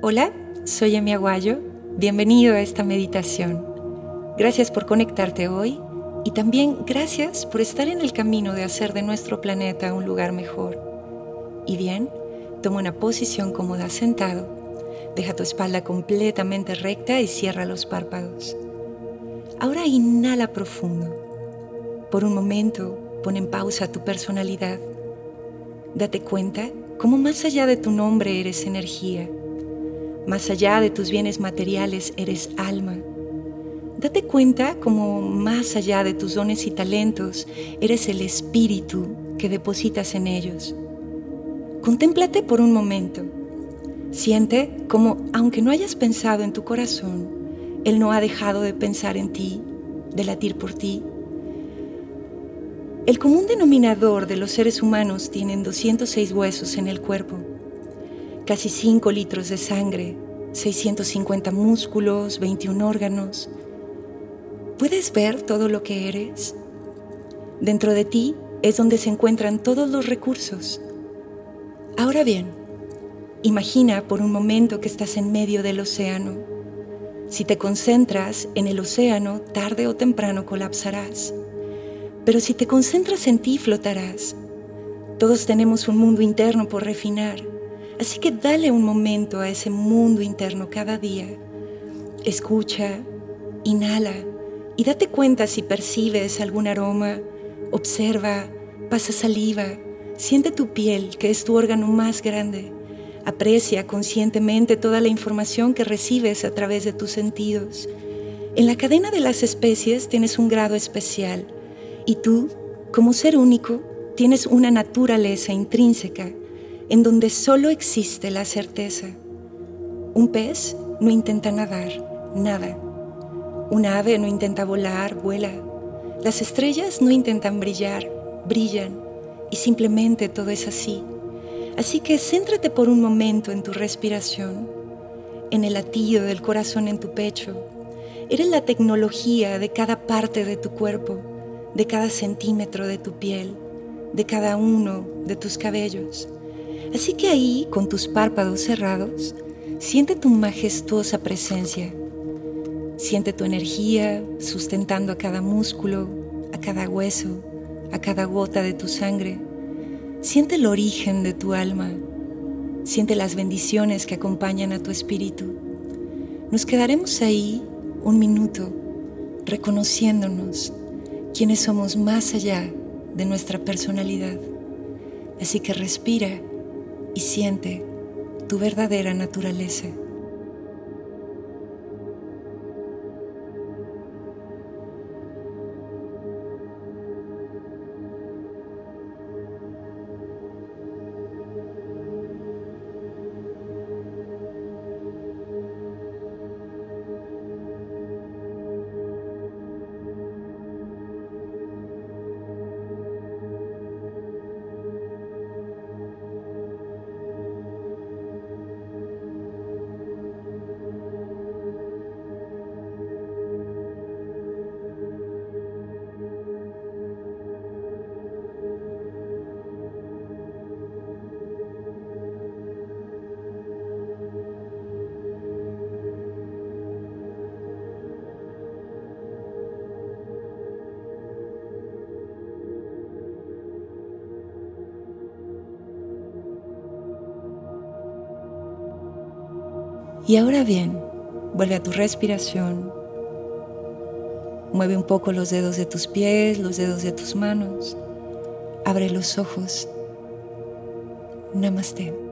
Hola, soy Emi Aguayo. Bienvenido a esta meditación. Gracias por conectarte hoy y también gracias por estar en el camino de hacer de nuestro planeta un lugar mejor. Y bien, toma una posición cómoda sentado. Deja tu espalda completamente recta y cierra los párpados. Ahora inhala profundo. Por un momento, pon en pausa tu personalidad. Date cuenta cómo más allá de tu nombre eres energía más allá de tus bienes materiales eres alma. Date cuenta como más allá de tus dones y talentos eres el espíritu que depositas en ellos. Contémplate por un momento. Siente como, aunque no hayas pensado en tu corazón, Él no ha dejado de pensar en ti, de latir por ti. El común denominador de los seres humanos tienen 206 huesos en el cuerpo casi 5 litros de sangre, 650 músculos, 21 órganos. ¿Puedes ver todo lo que eres? Dentro de ti es donde se encuentran todos los recursos. Ahora bien, imagina por un momento que estás en medio del océano. Si te concentras en el océano, tarde o temprano colapsarás. Pero si te concentras en ti, flotarás. Todos tenemos un mundo interno por refinar Así que dale un momento a ese mundo interno cada día. Escucha, inhala y date cuenta si percibes algún aroma. Observa, pasa saliva, siente tu piel, que es tu órgano más grande. Aprecia conscientemente toda la información que recibes a través de tus sentidos. En la cadena de las especies tienes un grado especial y tú, como ser único, tienes una naturaleza intrínseca en donde solo existe la certeza. Un pez no intenta nadar, nada. Un ave no intenta volar, vuela. Las estrellas no intentan brillar, brillan. Y simplemente todo es así. Así que céntrate por un momento en tu respiración, en el latido del corazón en tu pecho. Eres la tecnología de cada parte de tu cuerpo, de cada centímetro de tu piel, de cada uno de tus cabellos. Así que ahí, con tus párpados cerrados, siente tu majestuosa presencia. Siente tu energía sustentando a cada músculo, a cada hueso, a cada gota de tu sangre. Siente el origen de tu alma. Siente las bendiciones que acompañan a tu espíritu. Nos quedaremos ahí un minuto reconociéndonos quienes somos más allá de nuestra personalidad. Así que respira y siente tu verdadera naturaleza. Y ahora bien, vuelve a tu respiración. Mueve un poco los dedos de tus pies, los dedos de tus manos. Abre los ojos. Namaste.